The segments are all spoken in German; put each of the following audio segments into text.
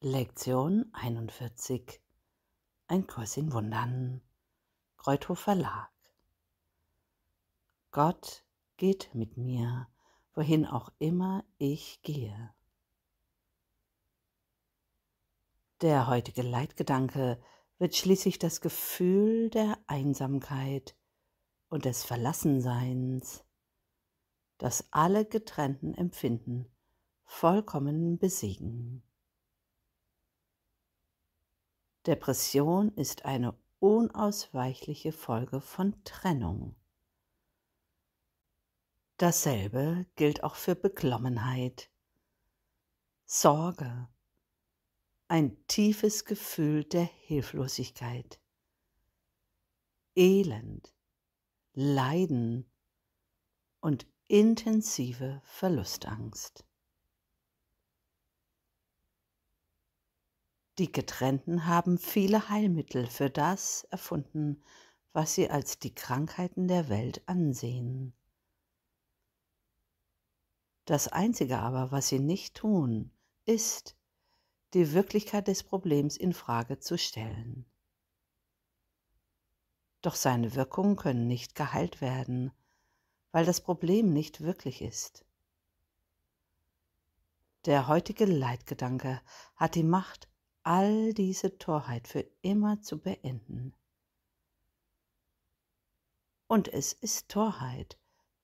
Lektion 41 Ein Kurs in Wundern Kreuthof Verlag Gott geht mit mir, wohin auch immer ich gehe. Der heutige Leitgedanke wird schließlich das Gefühl der Einsamkeit und des Verlassenseins, das alle getrennten Empfinden vollkommen besiegen. Depression ist eine unausweichliche Folge von Trennung. Dasselbe gilt auch für Beklommenheit, Sorge, ein tiefes Gefühl der Hilflosigkeit, Elend, Leiden. Und intensive Verlustangst. Die Getrennten haben viele Heilmittel für das erfunden, was sie als die Krankheiten der Welt ansehen. Das Einzige aber, was sie nicht tun, ist, die Wirklichkeit des Problems in Frage zu stellen. Doch seine Wirkungen können nicht geheilt werden, weil das Problem nicht wirklich ist. Der heutige Leitgedanke hat die Macht, all diese Torheit für immer zu beenden. Und es ist Torheit,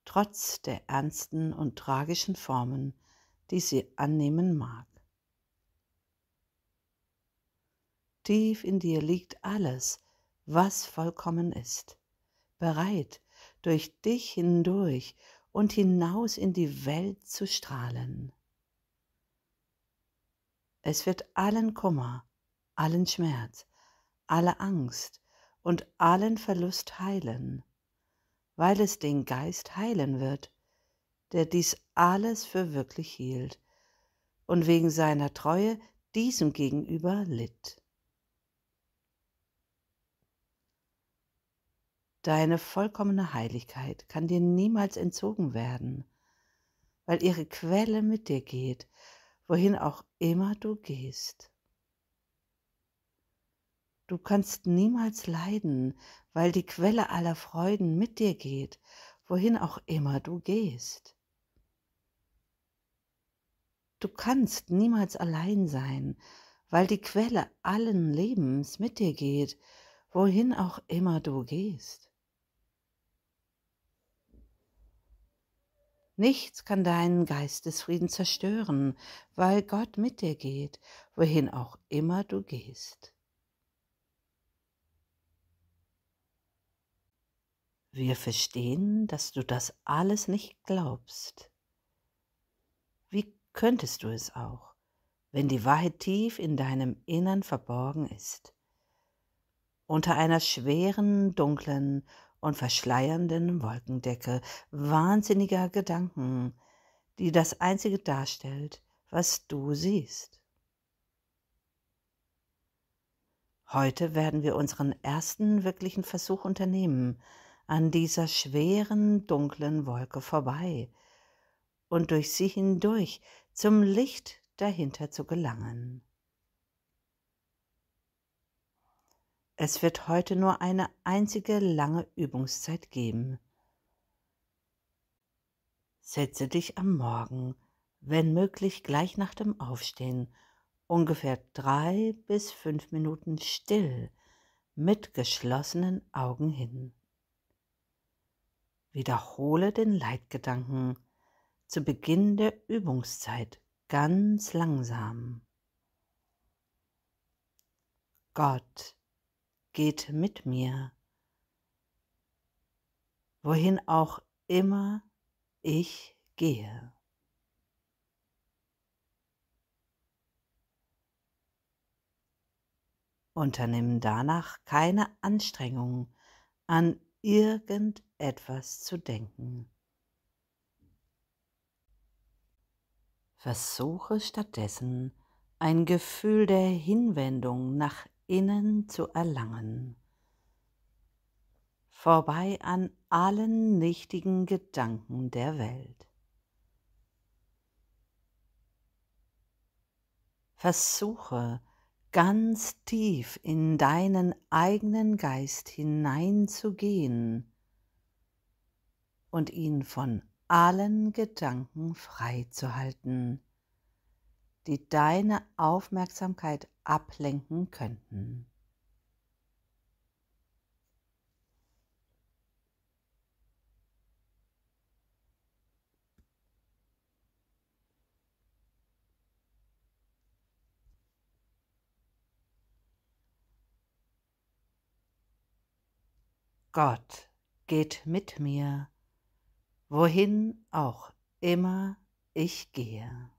trotz der ernsten und tragischen Formen, die sie annehmen mag. Tief in dir liegt alles, was vollkommen ist, bereit, durch dich hindurch und hinaus in die Welt zu strahlen. Es wird allen Kummer, allen Schmerz, alle Angst und allen Verlust heilen, weil es den Geist heilen wird, der dies alles für wirklich hielt und wegen seiner Treue diesem gegenüber litt. Deine vollkommene Heiligkeit kann dir niemals entzogen werden, weil ihre Quelle mit dir geht wohin auch immer du gehst. Du kannst niemals leiden, weil die Quelle aller Freuden mit dir geht, wohin auch immer du gehst. Du kannst niemals allein sein, weil die Quelle allen Lebens mit dir geht, wohin auch immer du gehst. Nichts kann deinen Geistesfrieden zerstören, weil Gott mit dir geht, wohin auch immer du gehst. Wir verstehen, dass du das alles nicht glaubst. Wie könntest du es auch, wenn die Wahrheit tief in deinem Innern verborgen ist? Unter einer schweren, dunklen und verschleiernden Wolkendecke wahnsinniger Gedanken, die das Einzige darstellt, was du siehst. Heute werden wir unseren ersten wirklichen Versuch unternehmen, an dieser schweren, dunklen Wolke vorbei und durch sie hindurch zum Licht dahinter zu gelangen. Es wird heute nur eine einzige lange Übungszeit geben. Setze dich am Morgen, wenn möglich gleich nach dem Aufstehen, ungefähr drei bis fünf Minuten still mit geschlossenen Augen hin. Wiederhole den Leitgedanken zu Beginn der Übungszeit ganz langsam. Gott geht mit mir, wohin auch immer ich gehe. Unternimm danach keine Anstrengung, an irgendetwas zu denken. Versuche stattdessen ein Gefühl der Hinwendung nach innen zu erlangen, vorbei an allen nichtigen Gedanken der Welt. Versuche ganz tief in deinen eigenen Geist hineinzugehen und ihn von allen Gedanken freizuhalten, die deine Aufmerksamkeit ablenken könnten. Gott geht mit mir, wohin auch immer ich gehe.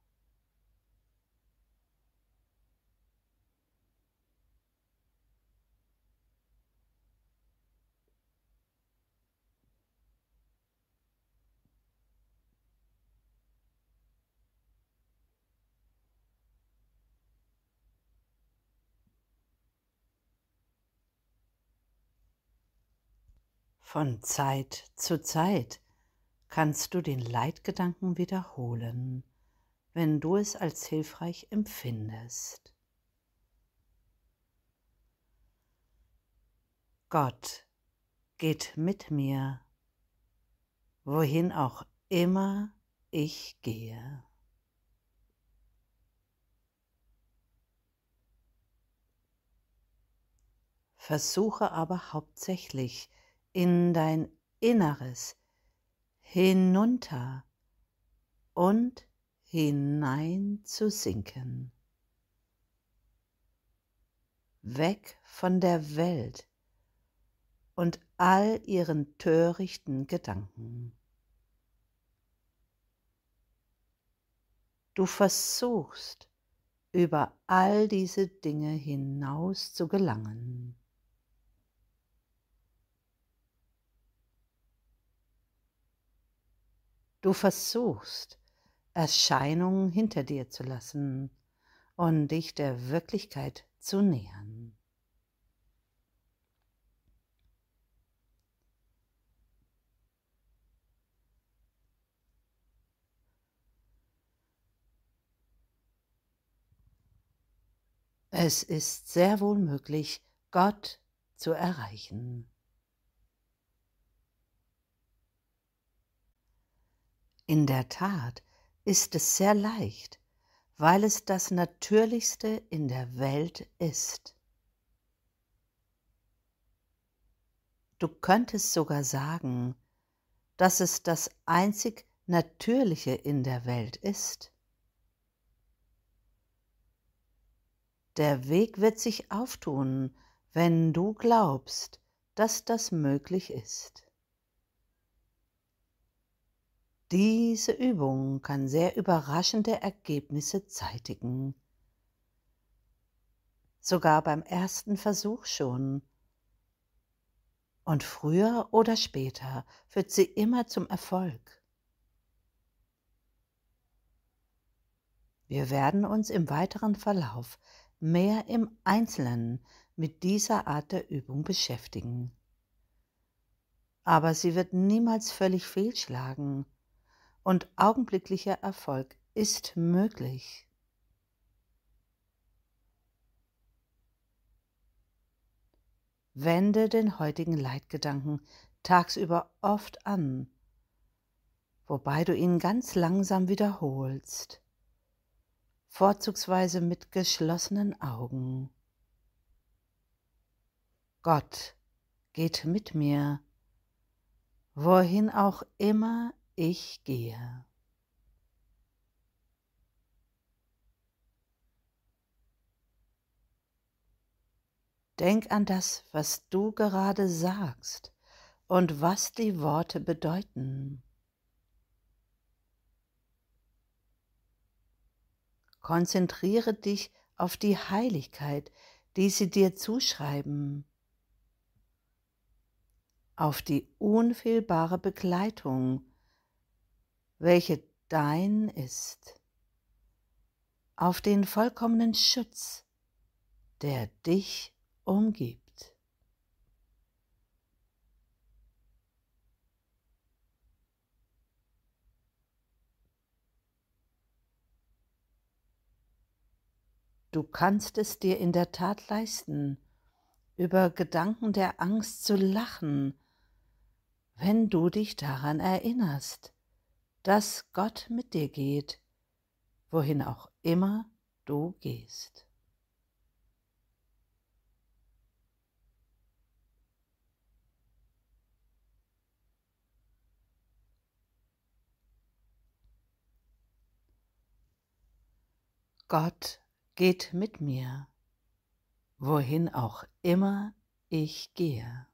Von Zeit zu Zeit kannst du den Leitgedanken wiederholen, wenn du es als hilfreich empfindest. Gott geht mit mir, wohin auch immer ich gehe. Versuche aber hauptsächlich in dein Inneres hinunter und hinein zu sinken. Weg von der Welt und all ihren törichten Gedanken. Du versuchst, über all diese Dinge hinaus zu gelangen. Du versuchst, Erscheinungen hinter dir zu lassen und dich der Wirklichkeit zu nähern. Es ist sehr wohl möglich, Gott zu erreichen. In der Tat ist es sehr leicht, weil es das Natürlichste in der Welt ist. Du könntest sogar sagen, dass es das einzig Natürliche in der Welt ist. Der Weg wird sich auftun, wenn du glaubst, dass das möglich ist. Diese Übung kann sehr überraschende Ergebnisse zeitigen. Sogar beim ersten Versuch schon. Und früher oder später führt sie immer zum Erfolg. Wir werden uns im weiteren Verlauf mehr im Einzelnen mit dieser Art der Übung beschäftigen. Aber sie wird niemals völlig fehlschlagen und augenblicklicher Erfolg ist möglich. Wende den heutigen Leitgedanken tagsüber oft an, wobei du ihn ganz langsam wiederholst, vorzugsweise mit geschlossenen Augen. Gott geht mit mir, wohin auch immer ich gehe. Denk an das, was du gerade sagst und was die Worte bedeuten. Konzentriere dich auf die Heiligkeit, die sie dir zuschreiben, auf die unfehlbare Begleitung, welche dein ist, auf den vollkommenen Schutz, der dich umgibt. du kannst es dir in der Tat leisten, über Gedanken der Angst zu lachen, wenn du dich daran erinnerst, dass Gott mit dir geht, wohin auch immer du gehst. Gott geht mit mir, wohin auch immer ich gehe.